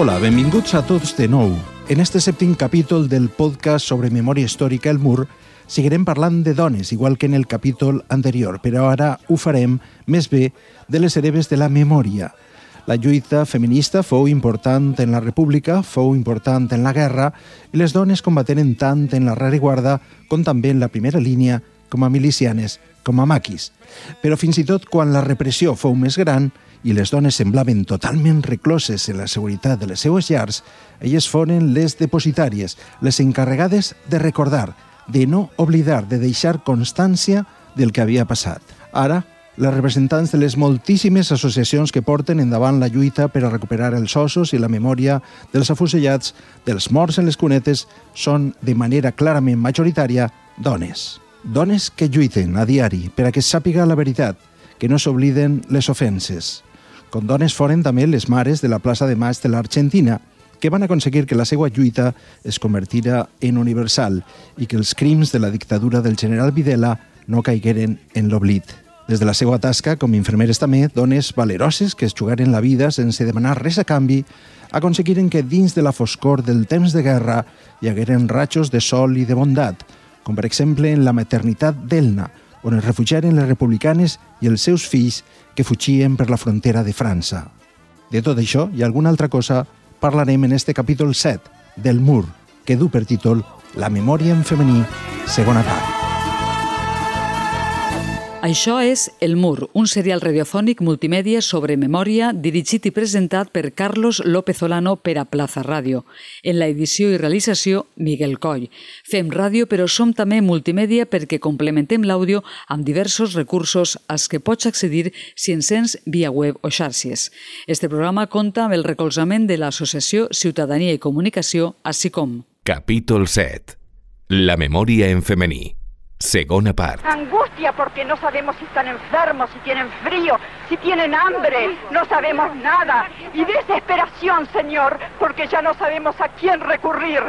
Hola, benvinguts a tots de nou. En este sèptim capítol del podcast sobre memòria històrica El Mur seguirem parlant de dones, igual que en el capítol anterior, però ara ho farem més bé de les hereves de la memòria. La lluita feminista fou important en la República, fou important en la guerra, i les dones combateren tant en la rereguarda com també en la primera línia com a milicianes, com a maquis. Però fins i tot quan la repressió fou més gran, i les dones semblaven totalment recloses en la seguretat de les seues llars, elles foren les depositàries, les encarregades de recordar, de no oblidar, de deixar constància del que havia passat. Ara, les representants de les moltíssimes associacions que porten endavant la lluita per a recuperar els ossos i la memòria dels afusellats, dels morts en les cunetes, són, de manera clarament majoritària, dones. Dones que lluiten a diari per a que sàpiga la veritat, que no s'obliden les ofenses. Com dones foren també les mares de la plaça de Maig de l'Argentina, que van aconseguir que la seva lluita es convertira en universal i que els crims de la dictadura del general Videla no caigueren en l'oblit. Des de la seva tasca, com infermeres també, dones valeroses que es jugaren la vida sense demanar res a canvi, aconseguiren que dins de la foscor del temps de guerra hi hagueren ratxos de sol i de bondat, com per exemple en la maternitat d'Elna, on es refugiaren les republicanes i els seus fills que fugien per la frontera de França. De tot això i alguna altra cosa parlarem en este capítol 7 del Mur, que du per títol La memòria en femení, segona part. Això és El Mur, un serial radiofònic multimèdia sobre memòria dirigit i presentat per Carlos López Olano per a Plaza Ràdio. En la edició i realització, Miguel Coll. Fem ràdio, però som també multimèdia perquè complementem l'àudio amb diversos recursos als que pots accedir si encens via web o xarxes. Este programa compta amb el recolzament de l'Associació Ciutadania i Comunicació, així com... Capítol 7. La memòria en femení. Segona part. Angustia porque no sabemos si están enfermos, si tienen frío, si tienen hambre, no sabemos nada. Y desesperación, Señor, porque ya no sabemos a quién recurrir.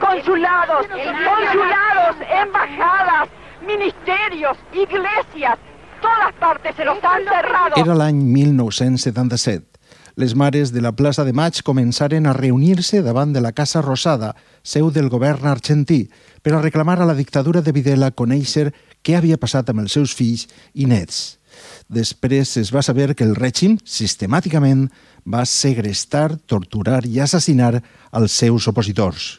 Consulados, consulados, embajadas, ministerios, iglesias, todas partes se los han cerrado. Era l'any 1977. Les mares de la plaça de Maig començaren a reunir-se davant de la Casa Rosada, seu del govern argentí, per a reclamar a la dictadura de Videla conèixer què havia passat amb els seus fills i nets. Després es va saber que el règim, sistemàticament, va segrestar, torturar i assassinar els seus opositors.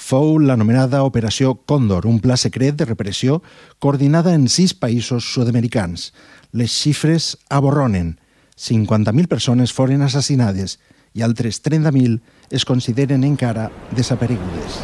Fou l'anomenada Operació Còndor, un pla secret de repressió coordinada en sis països sud-americans. Les xifres aborronen. 50.000 persones foren assassinades i altres 30.000 es consideren encara desaparegudes.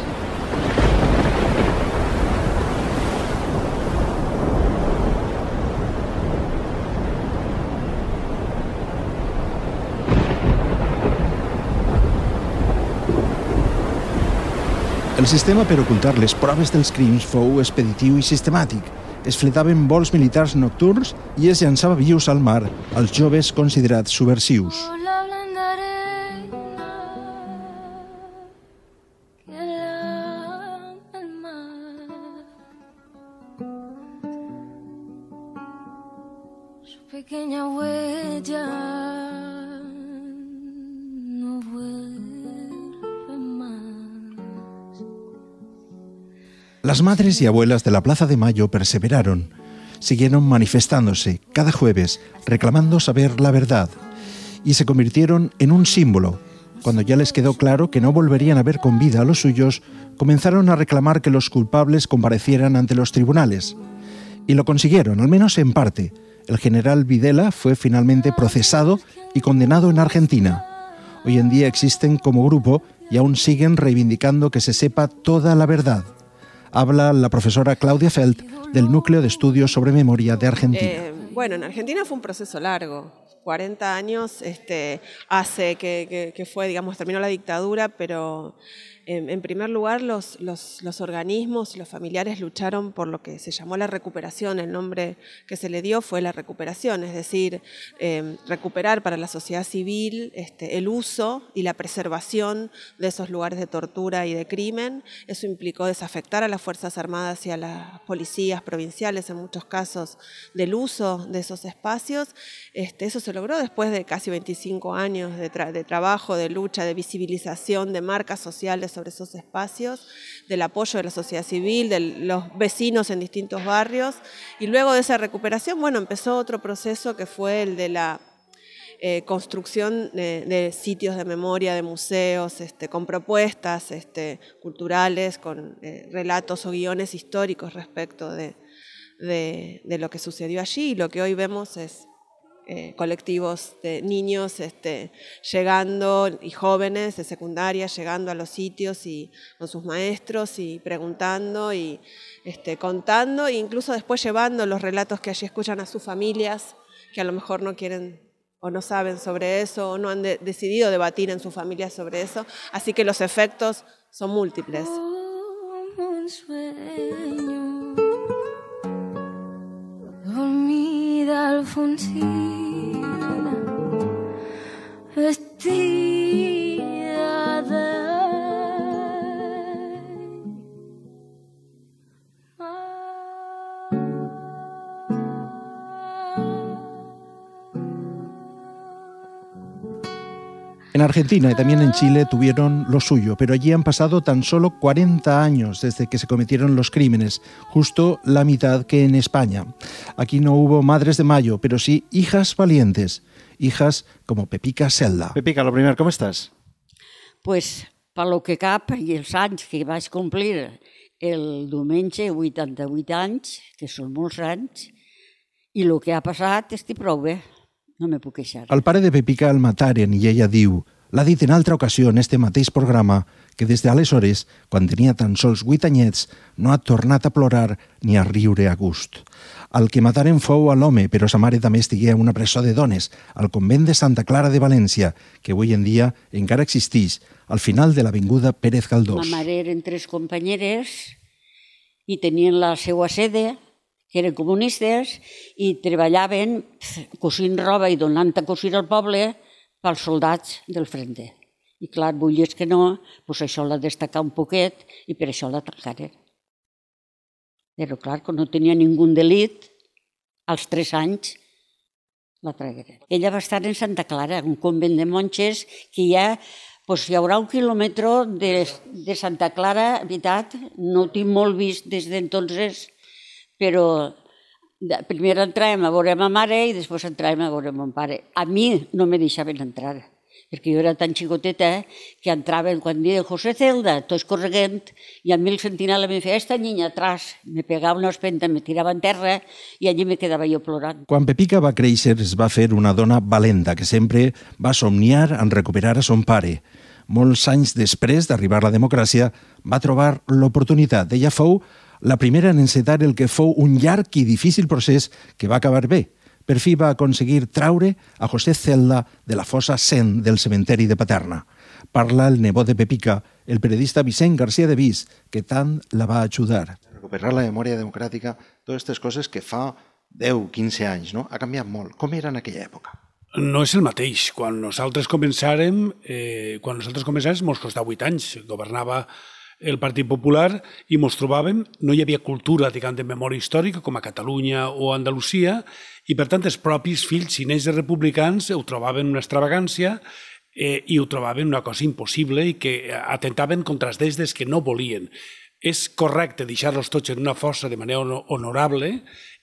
El sistema per ocultar les proves dels crims fou expeditiu i sistemàtic. Es fletaven vols militars nocturns i es llançava vius al mar als joves considerats subversius. Las madres y abuelas de la Plaza de Mayo perseveraron. Siguieron manifestándose cada jueves, reclamando saber la verdad, y se convirtieron en un símbolo. Cuando ya les quedó claro que no volverían a ver con vida a los suyos, comenzaron a reclamar que los culpables comparecieran ante los tribunales. Y lo consiguieron, al menos en parte. El general Videla fue finalmente procesado y condenado en Argentina. Hoy en día existen como grupo y aún siguen reivindicando que se sepa toda la verdad. Habla la profesora Claudia Felt del Núcleo de Estudios sobre Memoria de Argentina. Eh, bueno, en Argentina fue un proceso largo. 40 años este, hace que fue, digamos, terminó la dictadura, pero en, primer lugar, los, los, organismos y los familiares lucharon por lo que se llamó la recuperación. El nombre que se le dio fue la recuperación, es decir, em, recuperar para la sociedad civil este, el uso y la preservación de esos lugares de tortura y de crimen. Eso implicó desafectar a las Fuerzas Armadas y a las policías provinciales, en muchos casos, del uso de esos espacios. Este, eso se logró después de casi 25 años de, de trabajo, de lucha, de visibilización, de marcas sociales sobre esos espacios, del apoyo de la sociedad civil, de los vecinos en distintos barrios. Y luego de esa recuperación, bueno, empezó otro proceso que fue el de la eh, construcción de, sitios de memoria, de museos, este, con propuestas este, culturales, con eh, relatos o guiones históricos respecto de, de, lo que sucedió allí. Y lo que hoy vemos es eh, colectivos de niños este, llegando y jóvenes de secundaria llegando a los sitios y con sus maestros y preguntando y este, contando e incluso después llevando los relatos que allí escuchan a sus familias que a lo mejor no quieren o no saben sobre eso o no han decidido debatir en sus familias sobre eso. Así que los efectos son múltiples. Alfonsina, vestida En Argentina y también en Chile tuvieron lo suyo, pero allí han pasado tan solo 40 años desde que se cometieron los crímenes, justo la mitad que en España. Aquí no hubo madres de mayo, pero sí hijas valientes, hijas como Pepica Selda. Pepica, lo primero, ¿cómo estás? Pues, per lo que cap i els anys que vaig complir el diumenge, 88 anys, que són molts anys, i el que ha passat estic prou bé. No me puc queixar. El pare de Pepica el mataren i ella diu l'ha dit en altra ocasió en este mateix programa que des d'aleshores, quan tenia tan sols vuit anyets, no ha tornat a plorar ni a riure a gust. El que mataren fou a l'home, però sa mare també estigué a una presó de dones, al convent de Santa Clara de València, que avui en dia encara existeix, al final de l'avinguda Pérez Galdós. Ma mare eren tres companyeres i tenien la seva sede que eren comunistes i treballaven cosint roba i donant a cosir al poble pels soldats del frente. I clar, volies que no, doncs això l'ha destacar un poquet i per això la tancaren. Però clar, quan no tenia ningú delit, als tres anys la tragueren. Ella va estar en Santa Clara, un convent de monges que hi ha pues hi haurà un quilòmetre de, de Santa Clara, veritat, no ho tinc molt vist des d'entonces, però primer entràvem a veure ma mare i després entràvem a veure mon pare. A mi no me deixaven entrar, perquè jo era tan xicoteta que entraven quan deia José Celda, tots correguent, i a mi el sentinela me feia esta niña atrás, me pegava una espenta, me tirava en terra i allí me quedava jo plorant. Quan Pepica va créixer es va fer una dona valenta que sempre va somniar en recuperar a son pare. Molts anys després d'arribar la democràcia va trobar l'oportunitat. Ella fou la primera en encetar el que fou un llarg i difícil procés que va acabar bé. Per fi va aconseguir traure a José Celda de la fossa 100 del cementeri de Paterna. Parla el nebot de Pepica, el periodista Vicent García de Vis, que tant la va ajudar. Recuperar la memòria democràtica, totes aquestes coses que fa 10, 15 anys, no? ha canviat molt. Com era en aquella època? No és el mateix. Quan nosaltres començàrem, eh, quan nosaltres començàrem, ens costava 8 anys. Governava el Partit Popular i ens trobàvem, no hi havia cultura, diguem, de memòria històrica com a Catalunya o Andalusia i, per tant, els propis fills xinès de republicans ho trobaven una extravagància eh, i ho trobaven una cosa impossible i que atentaven contra els drets que no volien. És correcte deixar-los tots en una fossa de manera honorable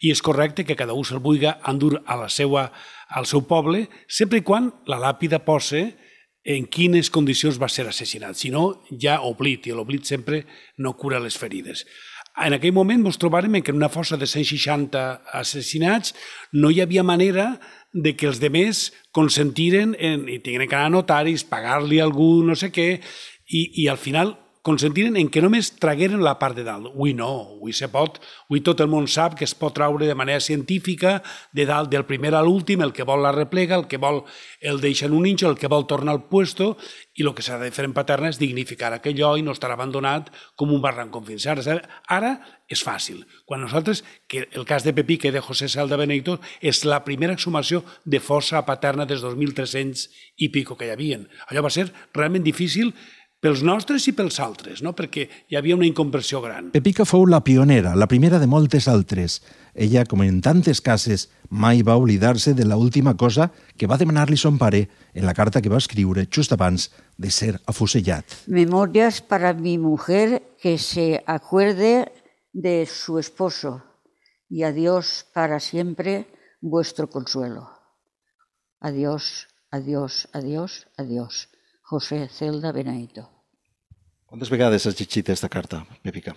i és correcte que cada un se'l vulgui endur a la seva, al seu poble, sempre i quan la làpida posa en quines condicions va ser assassinat. Si no, ja oblit, i l'oblit sempre no cura les ferides. En aquell moment ens trobàrem que en una fossa de 160 assassinats no hi havia manera de que els demés consentiren en, i tinguin que anar a notaris, pagar-li algú, no sé què, i, i al final consentiren en que només tragueren la part de dalt. Avui no, avui se pot, avui tot el món sap que es pot traure de manera científica de dalt del primer a l'últim, el que vol la replega, el que vol el deixa en un incho, el que vol tornar al puesto, i el que s'ha de fer en Paterna és dignificar aquell lloc i no estar abandonat com un barrancó fins ara. Ara és fàcil. Quan nosaltres, que el cas de Pepí, que de José Salda Benedicto, és la primera exhumació de fossa Paterna des 2300 i pico que hi havia. Allò va ser realment difícil pels nostres i pels altres, no? perquè hi havia una incompressió gran. Pepica fou la pionera, la primera de moltes altres. Ella, com en tantes cases, mai va oblidar-se de la última cosa que va demanar-li son pare en la carta que va escriure just abans de ser afusellat. Memorias para mi mujer que se acuerde de su esposo y adiós para siempre vuestro consuelo. Adiós, adiós, adiós, adiós. José Celda Benaito. Quantes vegades has llegit aquesta carta, Pepica?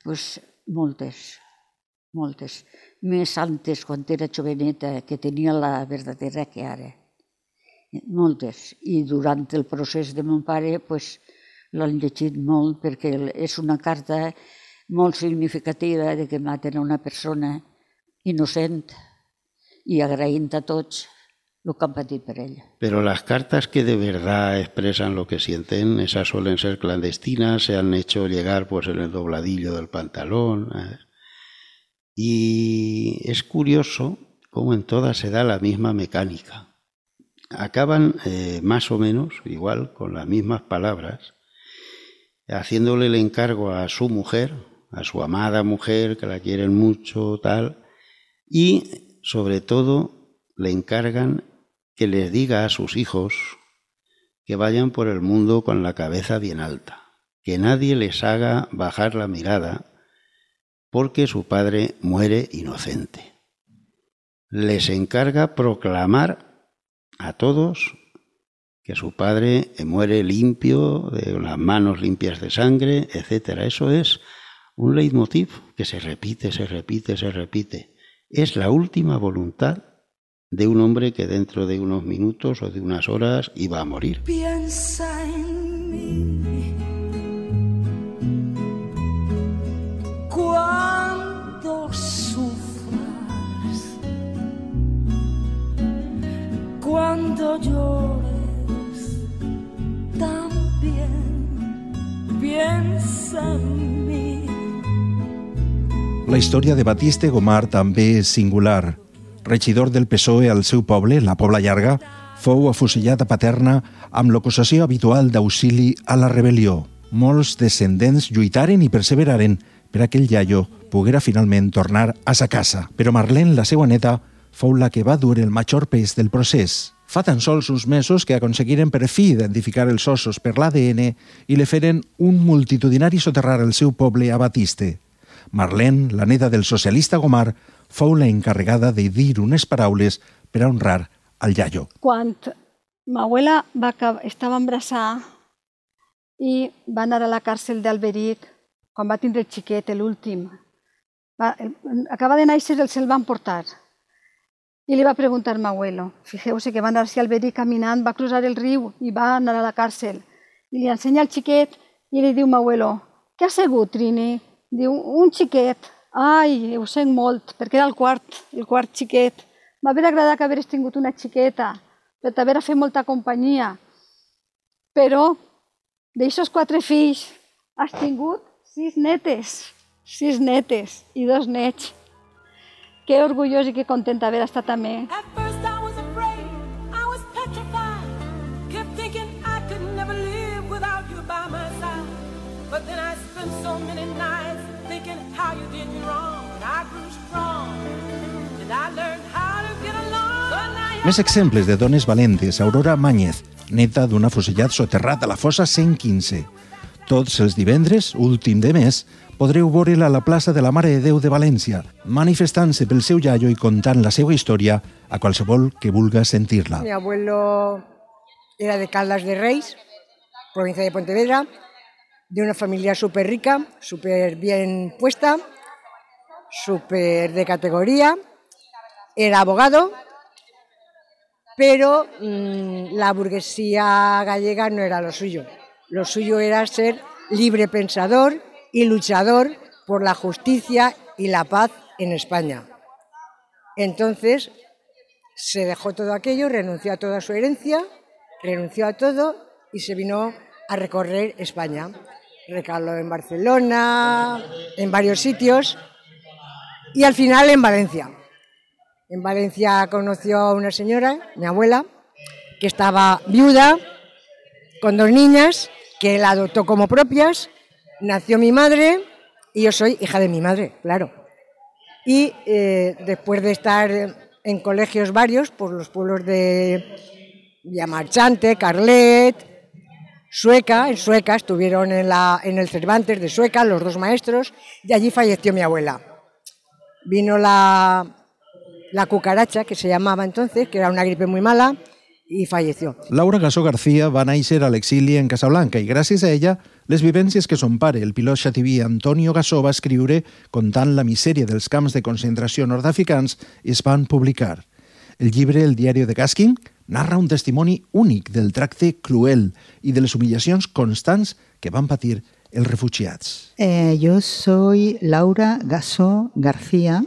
Pues moltes, moltes. Més antes, quan era joveneta, que tenia la verdadera que ara. Moltes. I durant el procés de mon pare, pues, l'han llegit molt perquè és una carta molt significativa de que maten a una persona innocent i agraint a tots lo per ella. Pero las cartas que de verdad expresan lo que sienten, esas suelen ser clandestinas, se han hecho llegar pues en el dobladillo del pantalón. ¿eh? Y es curioso cómo en todas se da la misma mecánica. Acaban eh, más o menos, igual, con las mismas palabras, haciéndole el encargo a su mujer, a su amada mujer, que la quieren mucho, tal, y sobre todo le encargan que les diga a sus hijos que vayan por el mundo con la cabeza bien alta, que nadie les haga bajar la mirada porque su padre muere inocente. Les encarga proclamar a todos que su padre muere limpio, de las manos limpias de sangre, etc. Eso es un leitmotiv que se repite, se repite, se repite. Es la última voluntad de un hombre que dentro de unos minutos o de unas horas iba a morir. Piensa en mí cuando sufras, cuando llores también. Piensa en mí. La història de Batiste Gomar també és singular. Regidor del PSOE al seu poble, la Pobla Llarga, fou afusellat a Paterna amb l'acusació habitual d'auxili a la rebel·lió. Molts descendents lluitaren i perseveraren per a que el iaio poguera finalment tornar a sa casa. Però Marlene, la seva neta, fou la que va dur el major pes del procés. Fa tan sols uns mesos que aconseguiren per fi identificar els ossos per l'ADN i le feren un multitudinari soterrar el seu poble a Batiste. Marlene, la neta del socialista Gomar, fou la encarregada de dir unes paraules per a honrar al iaio. Quan ma abuela va, estava embarassada i va anar a la càrcel d'Alberic, quan va tindre el xiquet, l'últim, acaba de néixer, el se'l van portar. I li va preguntar a abuelo, fijeu-se que va anar a Alberic caminant, va cruzar el riu i va anar a la càrcel. I li ensenya el xiquet i li diu abuelo, què ha sigut, Trini? Diu, un xiquet. Ai, ho sent molt, perquè era el quart, el quart xiquet. M'hauria agradat que hagués tingut una xiqueta, per t'haver fet molta companyia. Però, d'aixòs quatre fills, has tingut sis netes, sis netes i dos nets. Que orgullós i que content haver estat també. At Més exemples de dones valentes. Aurora Máñez, neta d'un afusellat soterrat a la fossa 115. Tots els divendres, últim de mes, podreu veure'l a la plaça de la Mare de Déu de València, manifestant-se pel seu iaio i contant la seva història a qualsevol que vulga sentir-la. Mi abuelo era de Caldas de Reis, provincia de Pontevedra, de una familia súper rica, súper bien puesta, súper de categoría. Era abogado, pero mmm, la burguesía gallega no era lo suyo. Lo suyo era ser libre pensador y luchador por la justicia y la paz en España. Entonces se dejó todo aquello, renunció a toda su herencia, renunció a todo y se vino a recorrer España. Recaló en Barcelona, en varios sitios y al final en Valencia. En Valencia conoció a una señora, mi abuela, que estaba viuda, con dos niñas, que la adoptó como propias, nació mi madre y yo soy hija de mi madre, claro. Y eh, después de estar en colegios varios, por los pueblos de Villamarchante, Carlet, Sueca, en Sueca, estuvieron en, el Cervantes de Sueca, los dos maestros, y allí falleció mi abuela. Vino la, la cucaracha, que se llamaba entonces, que era una gripe muy mala, i falleció. Laura Gasó García va néixer a l'exili en Casablanca i gràcies a ella les vivències que son pare, el pilot xativí Antonio Gasó, va escriure contant la misèria dels camps de concentració nord-africans es van publicar. El llibre El diari de Gaskin narra un testimoni únic del tracte cruel i de les humillacions constants que van patir els refugiats. Eh, yo soy Laura Gasó García,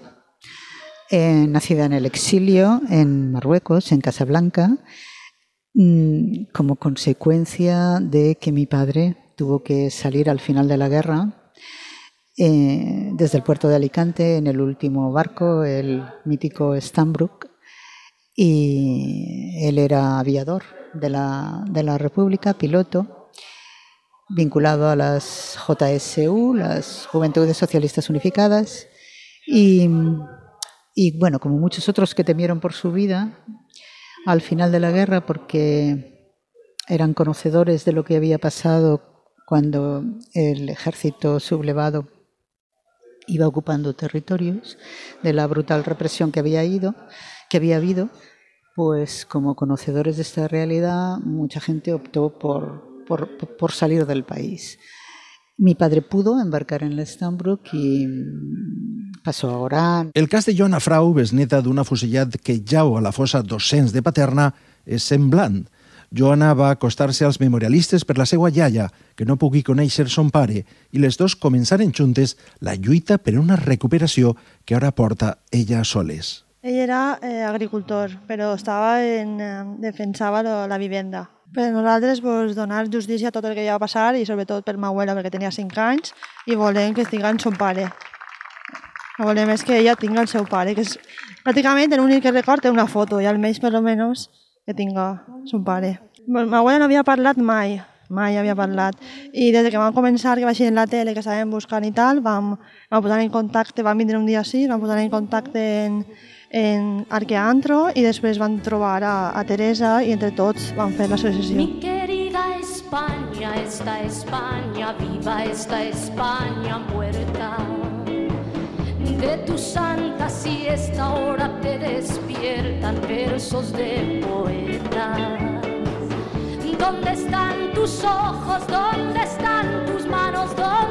eh, nacida en el exilio en Marruecos, en Casablanca, Mm, como consecuencia de que mi padre tuvo que salir al final de la guerra eh, desde el puerto de Alicante en el último barco, el mítico Stambrook, y él era aviador de la, de la República, piloto, vinculado a las JSU, las Juventudes Socialistas Unificadas, y, y bueno, como muchos otros que temieron por su vida, al final de la guerra porque eran conocedores de lo que había pasado cuando el ejército sublevado iba ocupando territorios, de la brutal represión que había ido, que había habido, pues como conocedores de esta realidad, mucha gente optó por, por, por salir del país. Mi padre pudo embarcar en l'Estambrook i passó a Oran. El cas de Joana Frau, besneta d'un afusellat que jau a la fossa 200 de Paterna, és semblant. Joana va acostar-se als memorialistes per la seva iaia, que no pugui conèixer son pare, i les dos començaren juntes la lluita per una recuperació que ara porta ella soles. Ell era eh, agricultor, però estava en, eh, defensava la, la vivenda. Per nosaltres pues, donar justícia a tot el que ja va passar i sobretot per ma abuela perquè tenia 5 anys i volem que estigui amb son pare. El volem és que ella tingui el seu pare, que és pràcticament l'únic que record una foto i almenys per almenys que tinga son pare. Ma abuela no havia parlat mai, mai havia parlat. I des que vam començar, que va ser en la tele, que estàvem buscant i tal, vam, vam posar en contacte, vam vindre un dia així, vam posar en contacte en, en Arqueantro i després van trobar a, a Teresa i entre tots van fer l'associació. Mi querida España, esta España viva, esta España muerta. De tu santa siesta ahora te despiertan versos de poetas. ¿Dónde están tus ojos? ¿Dónde están tus manos? ¿Dónde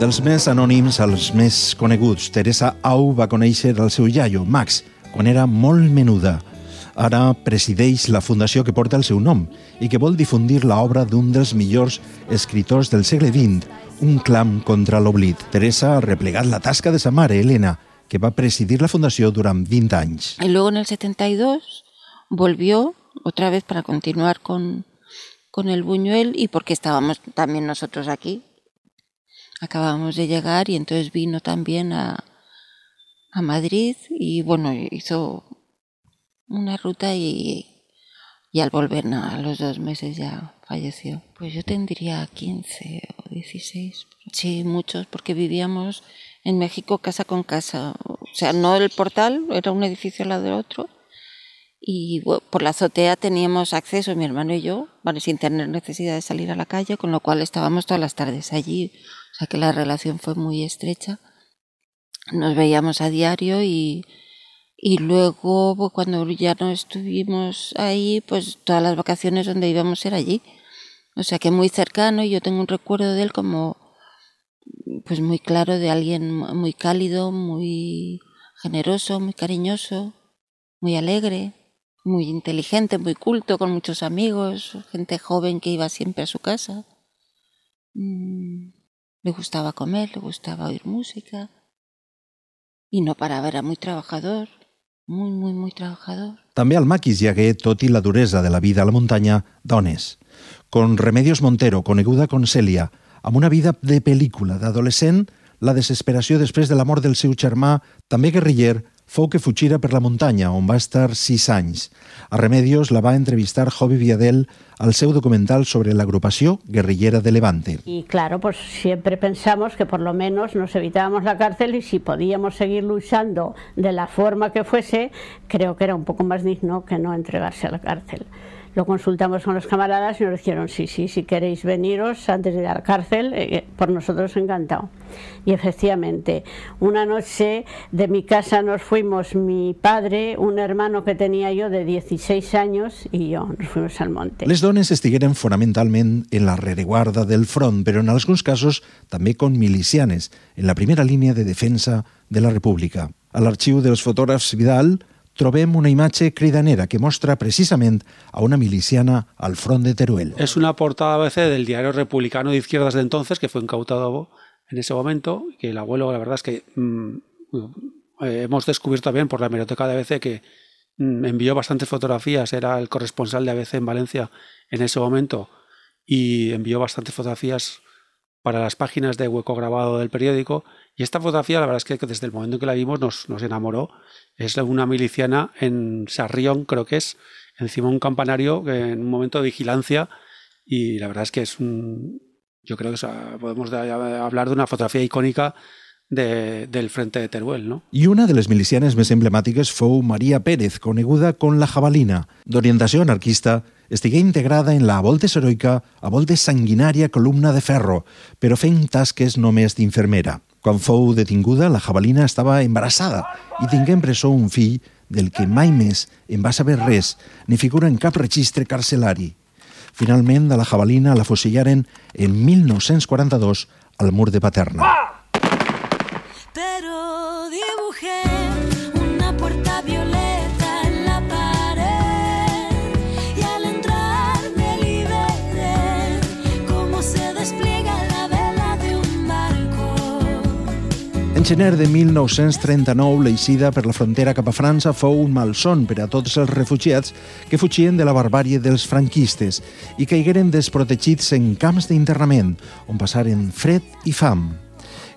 Dels més anònims als més coneguts, Teresa Au va conèixer el seu iaio, Max, quan era molt menuda. Ara presideix la fundació que porta el seu nom i que vol difundir l'obra d'un dels millors escriptors del segle XX, un clam contra l'oblit. Teresa ha replegat la tasca de sa mare, Elena, que va presidir la fundació durant 20 anys. Y luego en el 72 volvió otra vez para continuar con, con el Buñuel y porque estábamos también nosotros aquí. Acabamos de llegar y entonces vino también a, a Madrid y bueno, hizo una ruta y, y al volver no, a los dos meses ya falleció. Pues yo tendría 15 o 16. Sí, muchos, porque vivíamos en México casa con casa. O sea, no el portal, era un edificio al lado del otro. Y bueno, por la azotea teníamos acceso, mi hermano y yo, vale, sin tener necesidad de salir a la calle, con lo cual estábamos todas las tardes allí. O sea que la relación fue muy estrecha. Nos veíamos a diario y, y luego pues, cuando ya no estuvimos ahí, pues todas las vacaciones donde íbamos era allí. O sea que muy cercano y yo tengo un recuerdo de él como pues muy claro de alguien muy cálido, muy generoso, muy cariñoso, muy alegre, muy inteligente, muy culto, con muchos amigos, gente joven que iba siempre a su casa. Mm, le gustaba comer, le gustaba oír música y no paraba, era muy trabajador, muy, muy, muy trabajador. També al maquis hi hagué, tot i la duresa de la vida a la muntanya, dones. Con Remedios Montero, coneguda con Celia, amb una vida de pel·lícula d'adolescent, la desesperació després de la mort del seu germà, també guerriller, fou que fugira per la muntanya, on va estar sis anys. A Remedios la va entrevistar Jovi Viadel al seu documental sobre la agrupació guerrillera de Levante. Y claro, pues siempre pensamos que por lo menos nos evitábamos la cárcel y si podíamos seguir luchando de la forma que fuese, creo que era un poco más digno que no entregarse a la cárcel. Lo consultamos con los camaradas y nos dijeron, sí, sí, si queréis veniros antes de la cárcel, eh, por nosotros encantado. Y efectivamente, una noche de mi casa nos fuimos mi padre, un hermano que tenía yo de 16 años y yo, nos fuimos al monte. Les dones estigueren fonamentalment en la rereguarda del front, però en alguns casos també con milicianes, en la primera línia de defensa de la República. A l'arxiu dels fotògrafs Vidal trobem una imatge cridanera que mostra precisament a una miliciana al front de Teruel. Es una portada ABC del diario republicano de izquierdas de entonces, que fue incautado en ese momento, que el abuelo, la verdad es que mm, eh, hemos descubierto también por la hemeroteca de ABC que mm, envió bastantes fotografías, era el corresponsal de ABC en Valencia en ese momento, y envió bastantes fotografías para las páginas de hueco grabado del periódico. Y esta fotografía, la verdad es que desde el momento en que la vimos nos, nos enamoró. Es una miliciana en Sarrión, creo que es, encima de un campanario en un momento de vigilancia. Y la verdad es que es un. Yo creo que o sea, podemos de- hablar de una fotografía icónica de- del frente de Teruel, ¿no? I una de les milicianes més emblemàtiques fou Maria Pérez, coneguda con la jabalina. D'orientació anarquista, estigué integrada en la Voltes Heroica a Voltes Sanguinària Columna de Ferro, però fent tasques només d'infermera. Quan fou detinguda, la jabalina estava embarassada i tingué en presó un fill del que mai més en va saber res, ni figura en cap registre carcelari. Finalment, de la jabalina la fusillaren en 1942 al mur de Paterna. Pero dibujé En gener de 1939, l'eixida per la frontera cap a França fou un malson per a tots els refugiats que fugien de la barbàrie dels franquistes i caigueren desprotegits en camps d'internament, on passaren fred i fam.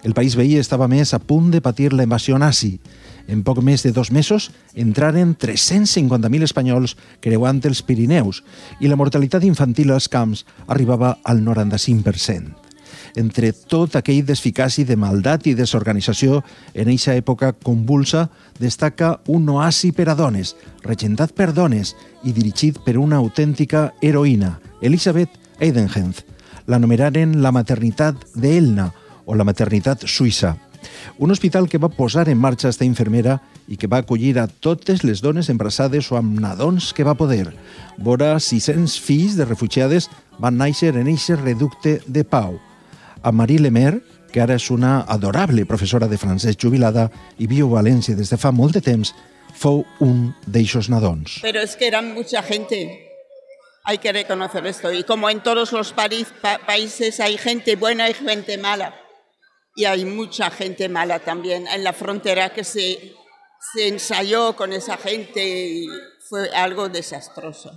El país veí estava més a punt de patir la invasió nazi. En poc més de dos mesos entraren 350.000 espanyols creuant els Pirineus i la mortalitat infantil als camps arribava al 95%. Entre tot aquell desficaci de maldat i desorganització en eixa època convulsa destaca un oasi per a dones, regentat per dones i dirigit per una autèntica heroïna, Elisabeth Eidenhenz. L'anomenaren la maternitat d'Elna o la maternitat suïssa. Un hospital que va posar en marxa esta infermera i que va acollir a totes les dones embarassades o amb nadons que va poder. Vora 600 fills de refugiades van néixer en eixe reducte de pau. A Marie Lemer, que ara és una adorable professora de francès jubilada i viu a València des de fa molt de temps, fou un d'eixos nadons. Pero es que eran mucha gente. Hay que reconocer esto. Y como en todos los pari- pa- países hay gente buena y gente mala. Y hay mucha gente mala también en la frontera que se, se ensayó con esa gente y fue algo desastroso.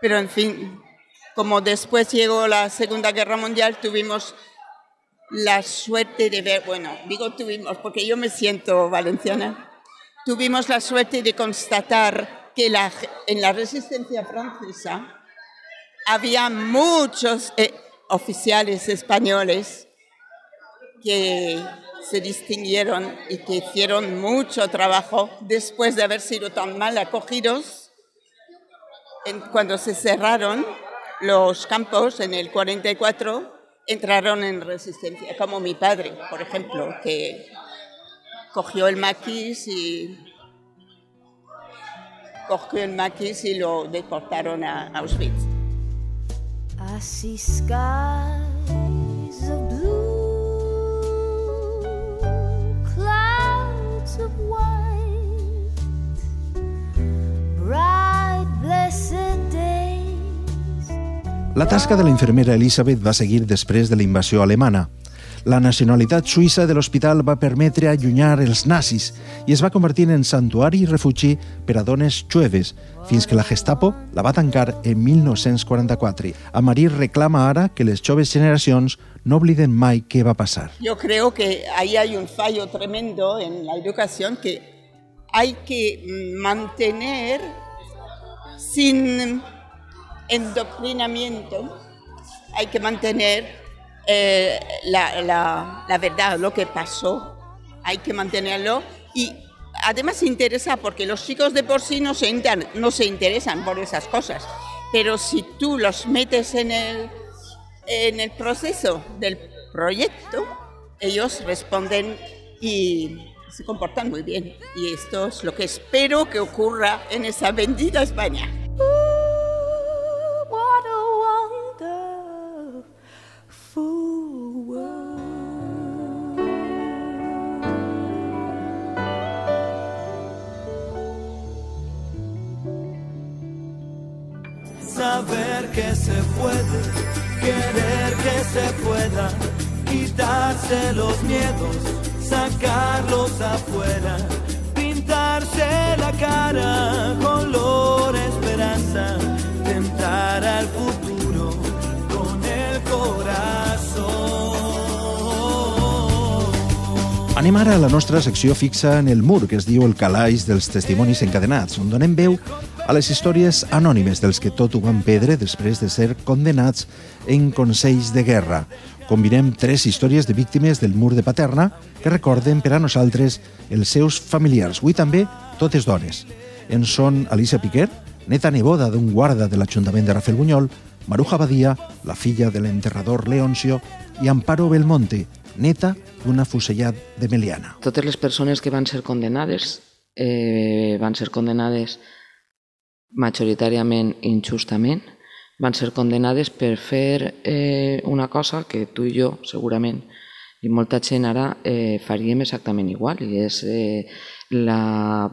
Pero en fin, como después llegó la Segunda Guerra Mundial, tuvimos la suerte de ver, bueno, digo tuvimos porque yo me siento valenciana, tuvimos la suerte de constatar que en la resistencia francesa había muchos eh, oficiales españoles que se distinguieron y que hicieron mucho trabajo después de haber sido tan mal acogidos cuando se cerraron los campos en el 44 entraron en resistencia, como mi padre, por ejemplo, que cogió el maquis y cogió el maquis y lo deportaron a Auschwitz. I see skies of blue, clouds of white, La tasca de la infermera Elisabeth va seguir després de la invasió alemana. La nacionalitat suïssa de l'hospital va permetre allunyar els nazis i es va convertir en santuari i refugi per a dones jueves, fins que la Gestapo la va tancar en 1944. A Marí reclama ara que les joves generacions no obliden mai què va passar. Yo creo que ahí hay un fallo tremendo en la educación que hay que mantener sin endoctrinamiento, hay que mantener eh, la, verdad, lo que pasó, hay que mantenerlo y además interesa porque los chicos de por sí no se, inter- no se interesan por esas cosas, pero si tú los metes en el, en el proceso del proyecto, ellos responden y se comportan muy bien. Y esto es lo que espero que ocurra en esa bendita España. Nostra secció fixa en el mur, que es diu El calaix dels testimonis encadenats, on donem veu a les històries anònimes dels que tot ho van perdre després de ser condenats en consells de guerra. Combinem tres històries de víctimes del mur de Paterna que recorden per a nosaltres els seus familiars. Avui també totes dones. En són Alicia Piquer, neta neboda d'un guarda de l'Ajuntament de Rafelbunyol, Maruja Badia, la filla de l'enterrador Leoncio, i Amparo Belmonte, neta d'un afusellat de Meliana. Totes les persones que van ser condenades eh, van ser condenades majoritàriament injustament, van ser condenades per fer eh, una cosa que tu i jo segurament i molta gent ara eh, faríem exactament igual i és eh, la,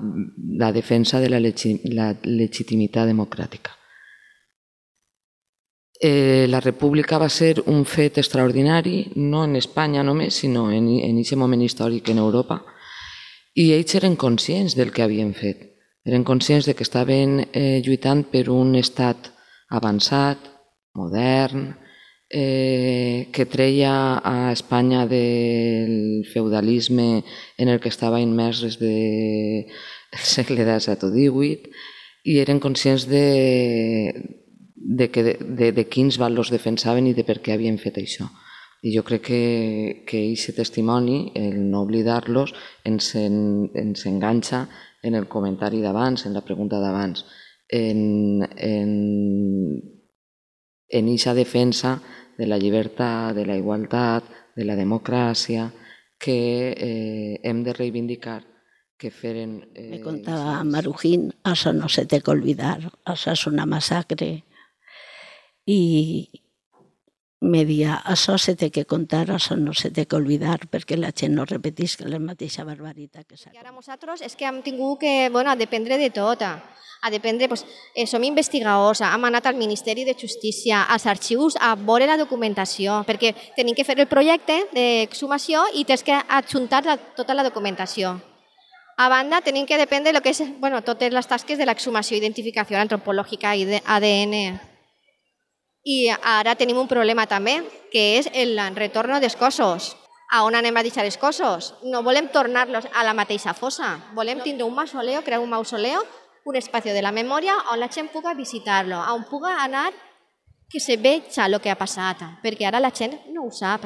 la defensa de la, legi la legitimitat democràtica. Eh, la república va ser un fet extraordinari, no en Espanya només, sinó en aquest moment històric en Europa, i ells eren conscients del que havien fet. Eren conscients de que estaven eh, lluitant per un estat avançat, modern, eh, que treia a Espanya del feudalisme en el que estava immers des del segle XVII o XVIII i eren conscients de, de, que, de, de, quins valors defensaven i de per què havien fet això. I jo crec que, que aquest testimoni, el no oblidar-los, ens, en, ens enganxa en el comentari d'abans, en la pregunta d'abans, en, en, en eixa defensa de la llibertat, de la igualtat, de la democràcia, que eh, hem de reivindicar que feren... Eh, Me contaba Marujín, eso no se te que olvidar, eso es una masacre. Y me dia, això se té que contar, això no se té que olvidar, perquè la gent no repetisca la mateixa barbaritat que s'ha I ara nosaltres és que hem tingut que bueno, a dependre de tot, a, dependre, pues, eh, som investigadors, hem anat al Ministeri de Justícia, als arxius, a veure la documentació, perquè tenim que fer el projecte d'exhumació i tens que adjuntar la, tota la documentació. A banda, tenim que dependre de lo que és, bueno, totes les tasques de l'exhumació, identificació antropològica i de ADN. I ara tenim un problema també, que és el retorno dels cossos. A on anem a deixar els cossos? No volem tornar-los a la mateixa fossa. Volem tindre un mausoleo, crear un mausoleo, un espai de la memòria on la gent puga visitar-lo, on puga anar que se veja el que ha passat, perquè ara la gent no ho sap.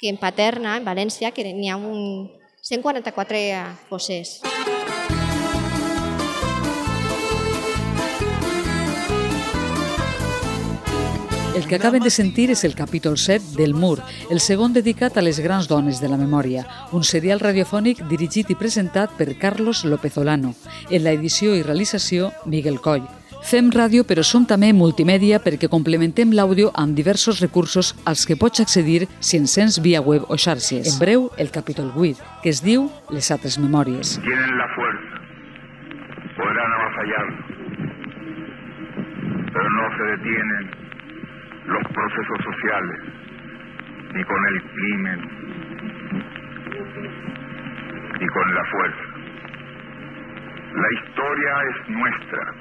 Que en Paterna, en València, que n'hi ha un 144 fosses. El que acaben de sentir és el capítol 7 del Mur, el segon dedicat a les grans dones de la memòria, un serial radiofònic dirigit i presentat per Carlos López Olano, en la edició i realització Miguel Coll. Fem ràdio, però som també multimèdia perquè complementem l'àudio amb diversos recursos als que pots accedir si ens sents via web o xarxes. En breu, el capítol 8, que es diu Les altres memòries. Tienen la fuerza, podrán avasallar, pero no se detienen los procesos sociales, ni con el crimen, ni con la fuerza. La historia es nuestra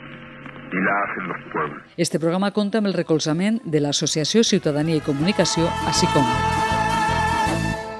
y la hacen los pueblos. Este programa compta el recolzament de l'Associació Ciutadania i Comunicació, així com